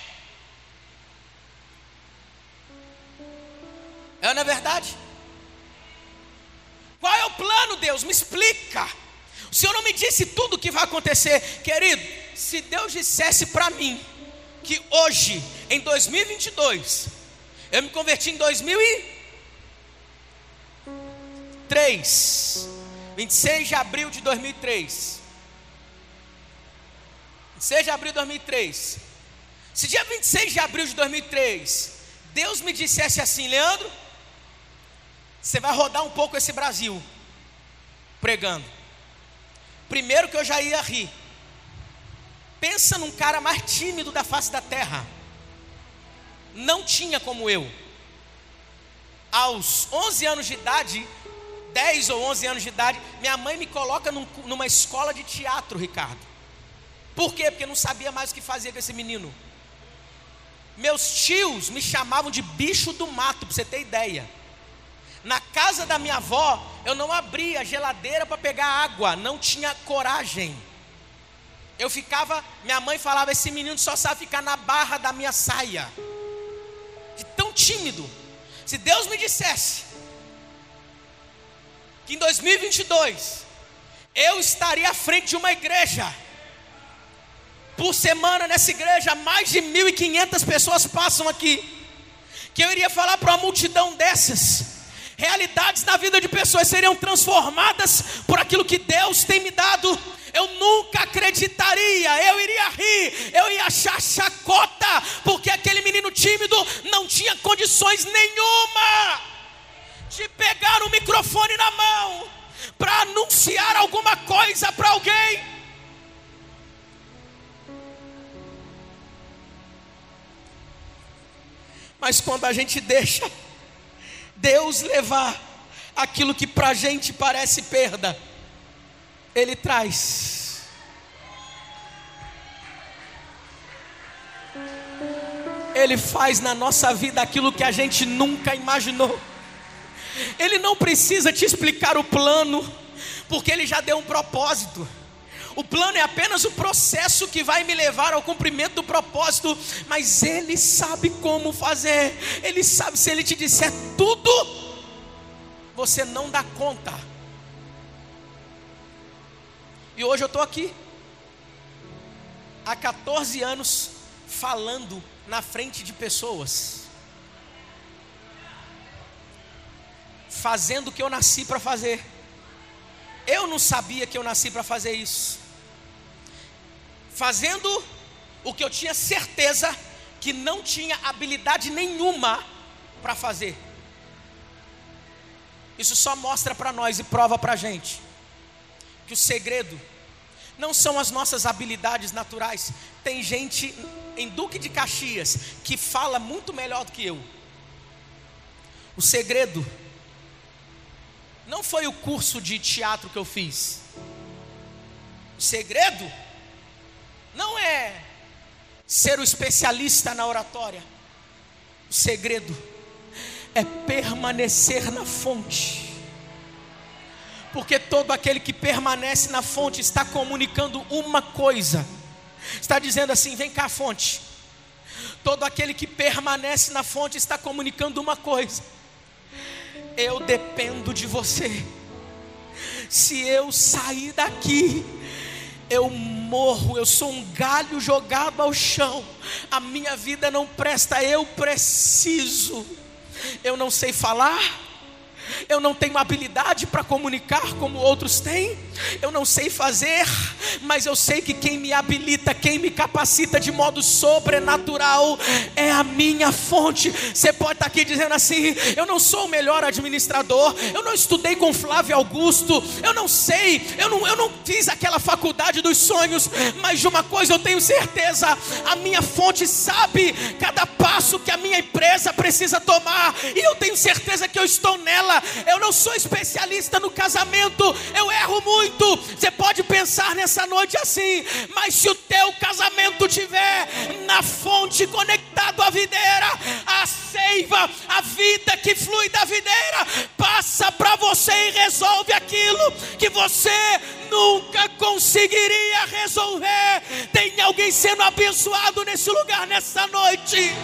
É na é verdade? Qual é o plano, Deus? Me explica. O Senhor não me disse tudo o que vai acontecer, querido. Se Deus dissesse para mim que hoje, em 2022, eu me converti em 2003, 26 de abril de 2003. 26 de abril de 2003. Se dia 26 de abril de 2003, Deus me dissesse assim, Leandro, você vai rodar um pouco esse Brasil pregando. Primeiro que eu já ia rir. Pensa num cara mais tímido da face da terra. Não tinha como eu. Aos 11 anos de idade, 10 ou 11 anos de idade, minha mãe me coloca num, numa escola de teatro, Ricardo. Por quê? Porque não sabia mais o que fazer com esse menino. Meus tios me chamavam de bicho do mato, para você ter ideia. Na casa da minha avó, eu não abria a geladeira para pegar água, não tinha coragem. Eu ficava, minha mãe falava: esse menino só sabe ficar na barra da minha saia. De tão tímido. Se Deus me dissesse que em 2022 eu estaria à frente de uma igreja, por semana nessa igreja, mais de 1.500 pessoas passam aqui que eu iria falar para uma multidão dessas. Realidades na vida de pessoas seriam transformadas por aquilo que Deus tem me dado. Eu nunca acreditaria, eu iria rir, eu ia achar chacota, porque aquele menino tímido não tinha condições nenhuma de pegar o microfone na mão para anunciar alguma coisa para alguém. Mas quando a gente deixa Deus levar aquilo que para a gente parece perda, Ele traz. Ele faz na nossa vida aquilo que a gente nunca imaginou. Ele não precisa te explicar o plano, porque Ele já deu um propósito. O plano é apenas o processo que vai me levar ao cumprimento do propósito, mas Ele sabe como fazer. Ele sabe se Ele te disser tudo, você não dá conta. E hoje eu estou aqui, há 14 anos, falando na frente de pessoas, fazendo o que eu nasci para fazer. Eu não sabia que eu nasci para fazer isso fazendo o que eu tinha certeza que não tinha habilidade nenhuma para fazer. Isso só mostra para nós e prova para a gente que o segredo não são as nossas habilidades naturais. Tem gente em Duque de Caxias que fala muito melhor do que eu. O segredo não foi o curso de teatro que eu fiz. O segredo não é ser o especialista na oratória. O segredo é permanecer na fonte. Porque todo aquele que permanece na fonte está comunicando uma coisa. Está dizendo assim: vem cá, fonte. Todo aquele que permanece na fonte está comunicando uma coisa. Eu dependo de você. Se eu sair daqui, eu morro, eu sou um galho jogado ao chão, a minha vida não presta, eu preciso. Eu não sei falar, eu não tenho habilidade para comunicar como outros têm, eu não sei fazer, mas eu sei que quem me habilita, quem me capacita de modo sobrenatural é a minha fonte. Você pode estar aqui dizendo assim: eu não sou o melhor administrador, eu não estudei com Flávio Augusto, eu não sei, eu não, eu não fiz aquela faculdade dos sonhos, mas de uma coisa eu tenho certeza: a minha fonte sabe cada passo que a minha empresa precisa tomar, e eu tenho certeza que eu estou nela eu não sou especialista no casamento, eu erro muito. Você pode pensar nessa noite assim, mas se o teu casamento tiver na fonte conectado à videira, a seiva, a vida que flui da videira, passa para você e resolve aquilo que você nunca conseguiria resolver. Tem alguém sendo abençoado nesse lugar nessa noite.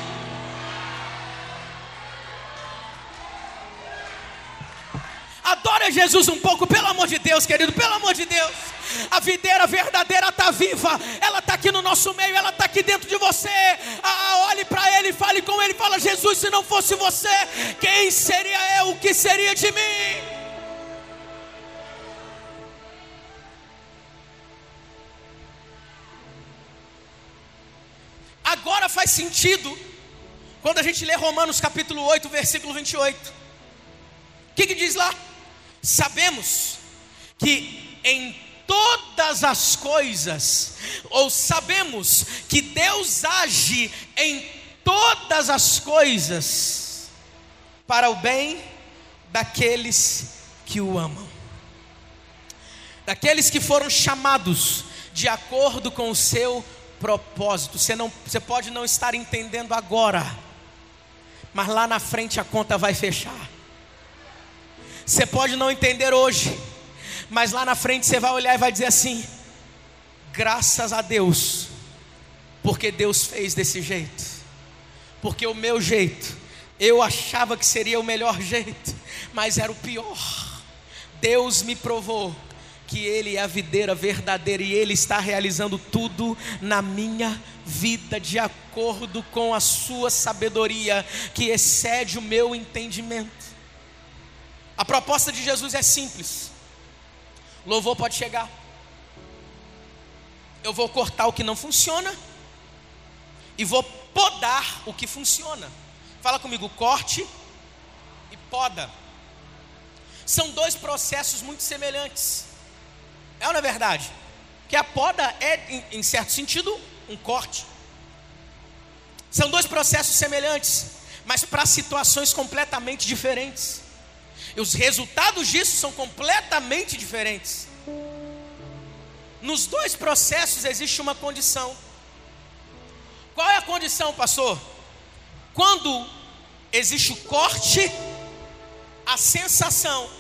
Adora Jesus um pouco, pelo amor de Deus, querido, pelo amor de Deus. A videira verdadeira está viva, ela está aqui no nosso meio, ela está aqui dentro de você. Ah, olhe para Ele, fale com Ele, fala: Jesus, se não fosse você, quem seria eu? O que seria de mim? Agora faz sentido quando a gente lê Romanos capítulo 8, versículo 28. O que, que diz lá? Sabemos que em todas as coisas, ou sabemos que Deus age em todas as coisas para o bem daqueles que o amam, daqueles que foram chamados de acordo com o seu propósito. Você não, você pode não estar entendendo agora, mas lá na frente a conta vai fechar. Você pode não entender hoje, mas lá na frente você vai olhar e vai dizer assim: graças a Deus, porque Deus fez desse jeito, porque o meu jeito, eu achava que seria o melhor jeito, mas era o pior. Deus me provou que Ele é a videira verdadeira e Ele está realizando tudo na minha vida de acordo com a sua sabedoria, que excede o meu entendimento. A proposta de Jesus é simples: louvor pode chegar, eu vou cortar o que não funciona e vou podar o que funciona. Fala comigo, corte e poda. São dois processos muito semelhantes. É ou não é verdade? Que a poda é, em, certo sentido, um corte. São dois processos semelhantes, mas para situações completamente diferentes. Os resultados disso são completamente diferentes. Nos dois processos existe uma condição. Qual é a condição, pastor? Quando existe o corte, a sensação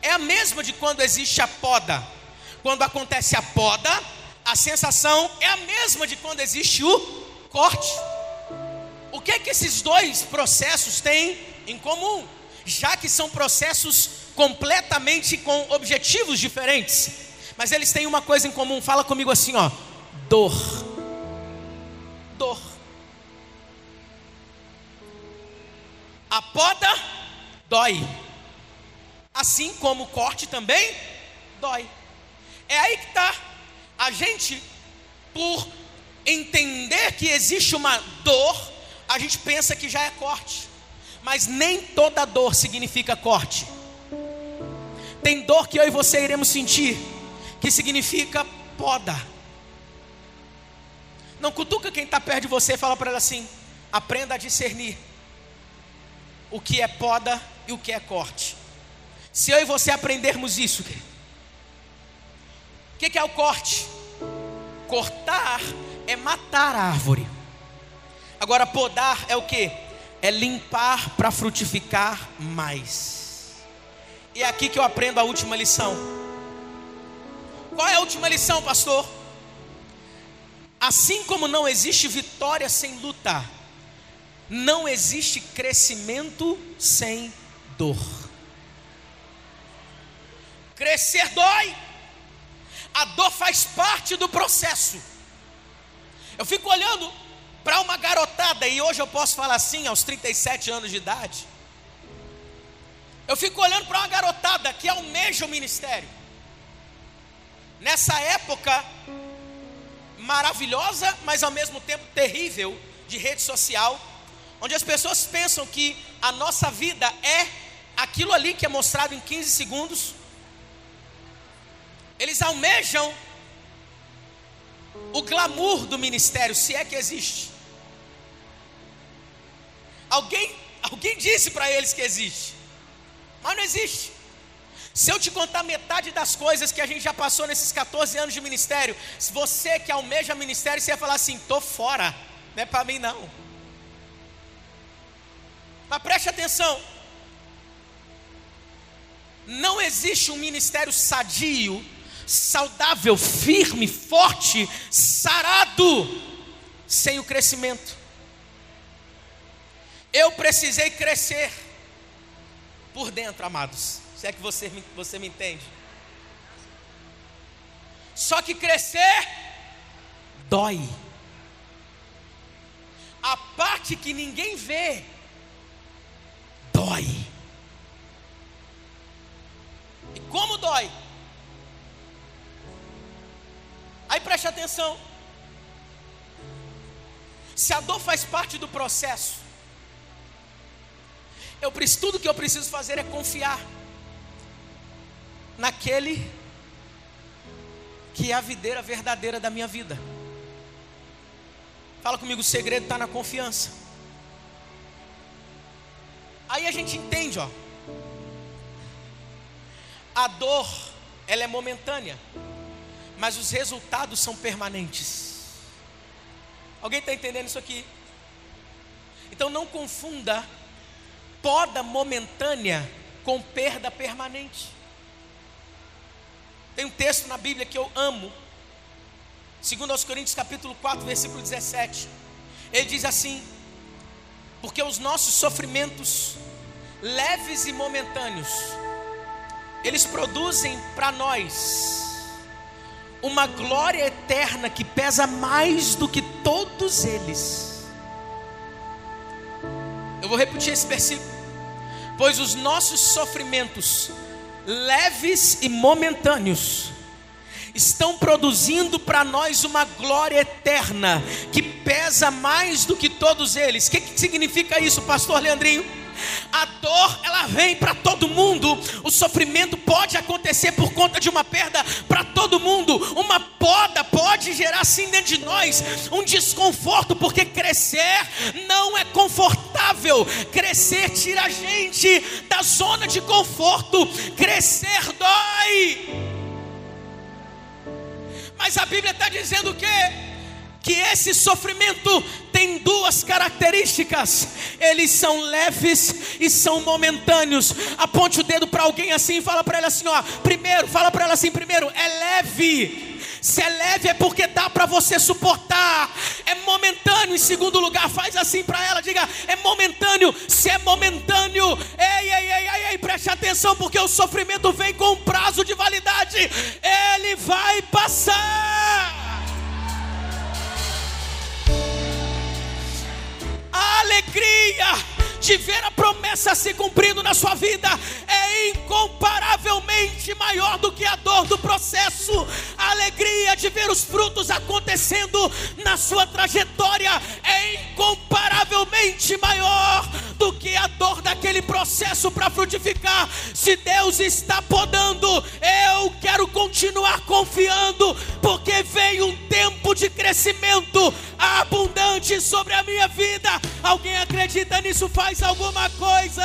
é a mesma de quando existe a poda. Quando acontece a poda, a sensação é a mesma de quando existe o corte. O que é que esses dois processos têm em comum? Já que são processos completamente com objetivos diferentes, mas eles têm uma coisa em comum. Fala comigo assim, ó: dor. Dor. A poda dói. Assim como o corte também dói. É aí que está. A gente, por entender que existe uma dor, a gente pensa que já é corte. Mas nem toda dor significa corte. Tem dor que eu e você iremos sentir, que significa poda. Não cutuca quem está perto de você e fala para ela assim: aprenda a discernir o que é poda e o que é corte. Se eu e você aprendermos isso, o que, que é o corte? Cortar é matar a árvore. Agora, podar é o que? É limpar para frutificar mais. E é aqui que eu aprendo a última lição. Qual é a última lição, pastor? Assim como não existe vitória sem luta, não existe crescimento sem dor. Crescer dói. A dor faz parte do processo. Eu fico olhando para uma garotada, e hoje eu posso falar assim, aos 37 anos de idade. Eu fico olhando para uma garotada que almeja o ministério. Nessa época maravilhosa, mas ao mesmo tempo terrível de rede social, onde as pessoas pensam que a nossa vida é aquilo ali que é mostrado em 15 segundos, eles almejam o glamour do ministério, se é que existe. Alguém, alguém disse para eles que existe, mas não existe. Se eu te contar metade das coisas que a gente já passou nesses 14 anos de ministério, se você que almeja ministério, você ia falar assim: tô fora, não é para mim não. Mas preste atenção: não existe um ministério sadio saudável, firme, forte, sarado, sem o crescimento. Eu precisei crescer por dentro, amados. Se é que você, você me entende. Só que crescer dói. A parte que ninguém vê dói. E como dói? Aí preste atenção. Se a dor faz parte do processo, eu tudo que eu preciso fazer é confiar naquele que é a videira verdadeira da minha vida. Fala comigo, o segredo está na confiança. Aí a gente entende, ó. A dor, ela é momentânea mas os resultados são permanentes. Alguém está entendendo isso aqui? Então não confunda poda momentânea com perda permanente. Tem um texto na Bíblia que eu amo, segundo aos Coríntios capítulo 4, versículo 17. Ele diz assim: Porque os nossos sofrimentos leves e momentâneos, eles produzem para nós uma glória eterna que pesa mais do que todos eles. Eu vou repetir esse versículo. Pois os nossos sofrimentos, leves e momentâneos, estão produzindo para nós uma glória eterna que pesa mais do que todos eles. O que, que significa isso, pastor Leandrinho? A dor, ela vem para todo mundo. O sofrimento pode acontecer por conta de uma perda para todo mundo. Gerar sim dentro de nós um desconforto, porque crescer não é confortável. Crescer tira a gente da zona de conforto. Crescer dói. Mas a Bíblia está dizendo que que esse sofrimento tem duas características: eles são leves e são momentâneos. Aponte o dedo para alguém assim e fala para ela assim: ó, primeiro, fala para ela assim, primeiro, é leve. Se é leve é porque dá para você suportar. É momentâneo. Em segundo lugar, faz assim para ela, diga: é momentâneo. Se é momentâneo, ei, ei, ei, ei, ei, preste atenção, porque o sofrimento vem com um prazo de validade. Ele vai passar. a alegria de ver a promessa se cumprindo na sua vida é incomparavelmente maior do que a dor do processo. A alegria de ver os frutos acontecendo na sua trajetória é incomparavelmente maior do que a dor daquele processo para frutificar. Se Deus está podando, eu quero continuar confiando, porque vem um tempo de crescimento abundante sobre a minha vida. Alguém acredita nisso? Faz alguma coisa.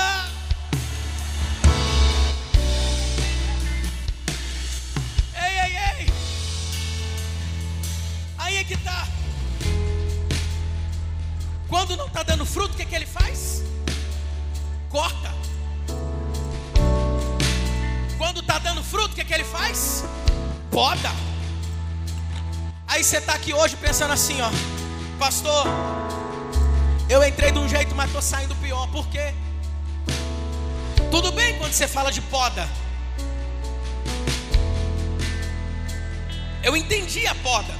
Ei, ei, ei. Aí é que está. Quando não está dando fruto, o que, é que ele faz? Corta. Quando está dando fruto, o que, é que ele faz? Poda. Aí você está aqui hoje pensando assim, ó, pastor, eu entrei de um jeito, mas estou saindo pior. Por quê? Tudo bem quando você fala de poda. Eu entendi a poda.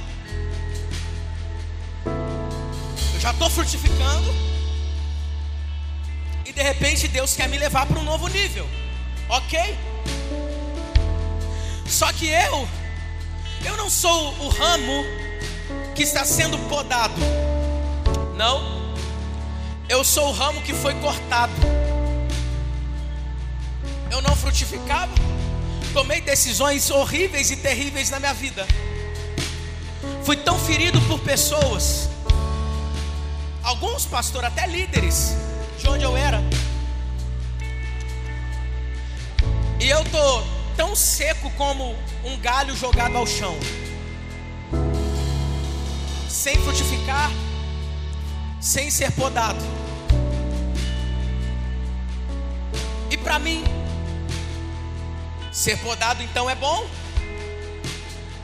Eu já estou frutificando. E de repente Deus quer me levar para um novo nível. Ok? Só que eu, eu não sou o ramo que está sendo podado. Não. Eu sou o ramo que foi cortado. Eu não frutificava. Tomei decisões horríveis e terríveis na minha vida. Fui tão ferido por pessoas. Alguns, pastor, até líderes de onde eu era. E eu tô tão seco como um galho jogado ao chão. Sem frutificar sem ser podado. E para mim, ser podado então é bom,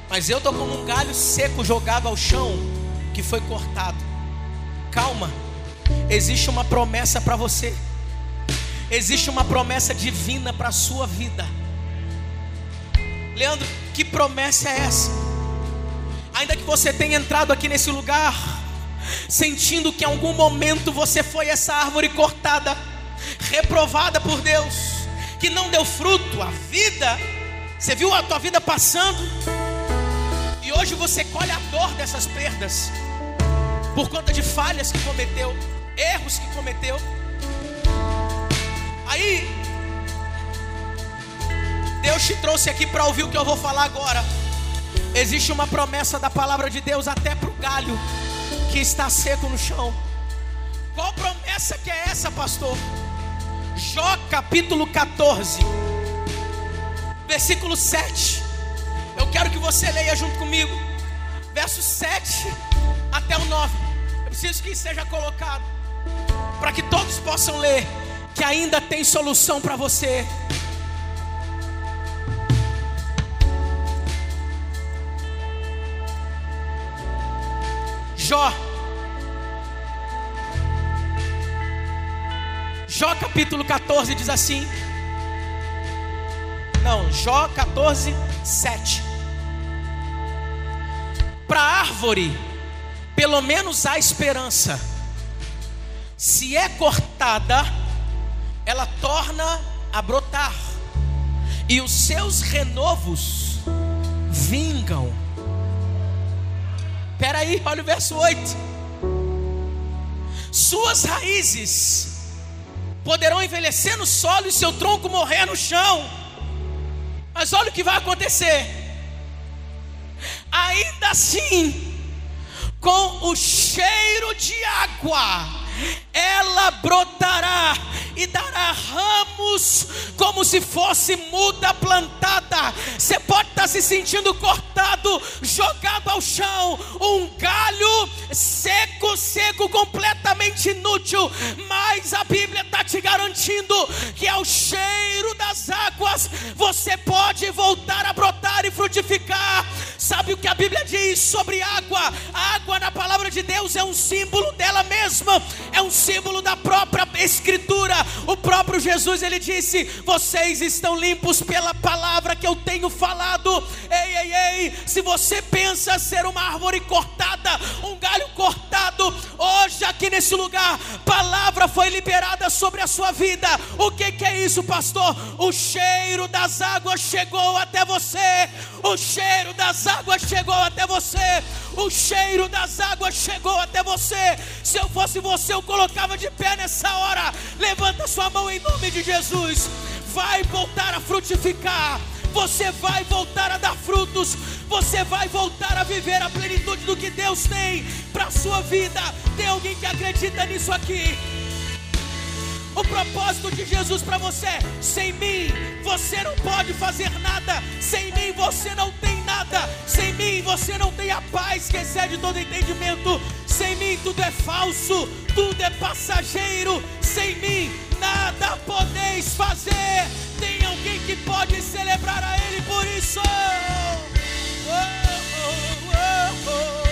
mas eu tô como um galho seco jogado ao chão que foi cortado. Calma, existe uma promessa para você. Existe uma promessa divina para a sua vida. Leandro, que promessa é essa? Ainda que você tenha entrado aqui nesse lugar sentindo que em algum momento você foi essa árvore cortada, reprovada por Deus, que não deu fruto, a vida, você viu a tua vida passando, e hoje você colhe a dor dessas perdas, por conta de falhas que cometeu, erros que cometeu. Aí, Deus te trouxe aqui para ouvir o que eu vou falar agora. Existe uma promessa da palavra de Deus até para o galho que está seco no chão. Qual promessa que é essa, pastor? Jó capítulo 14, versículo 7. Eu quero que você leia junto comigo, verso 7 até o 9. Eu preciso que seja colocado, para que todos possam ler, que ainda tem solução para você. Jó. Jó capítulo 14 diz assim. Não, Jó 14, 7. Para a árvore, pelo menos há esperança. Se é cortada, ela torna a brotar, e os seus renovos vingam. Espera aí, olha o verso 8. Suas raízes poderão envelhecer no solo e seu tronco morrer no chão. Mas olha o que vai acontecer. Ainda assim, com o cheiro de água, ela brotará e dará ramos como se fosse muda plantada. Você pode estar se sentindo cortado, jogado ao chão, um galho seco, seco, completamente inútil, mas a Bíblia está te garantindo que ao cheiro das águas você pode voltar a brotar e frutificar. Sabe o que a Bíblia diz sobre água? A água na palavra de Deus é um símbolo dela mesma, é um símbolo da própria Escritura. O próprio Jesus ele disse: Vocês estão limpos pela palavra que eu tenho falado. Ei, ei, ei, se você pensa ser uma árvore cortada, um galho cortado, hoje aqui nesse lugar, palavra foi liberada sobre a sua vida. O que, que é isso, pastor? O cheiro das águas chegou até você. O cheiro das águas chegou até você. O cheiro das águas chegou até você. Se eu fosse você, eu colocava de pé nessa hora. Levanta sua mão em nome de Jesus. Vai voltar a frutificar. Você vai voltar a dar frutos. Você vai voltar a viver a plenitude do que Deus tem para sua vida. Tem alguém que acredita nisso aqui? O propósito de Jesus para você, sem mim você não pode fazer nada, sem mim você não tem nada, sem mim você não tem a paz que excede todo entendimento, sem mim tudo é falso, tudo é passageiro, sem mim nada podeis fazer. Tem alguém que pode celebrar a Ele por isso? Oh, oh, oh.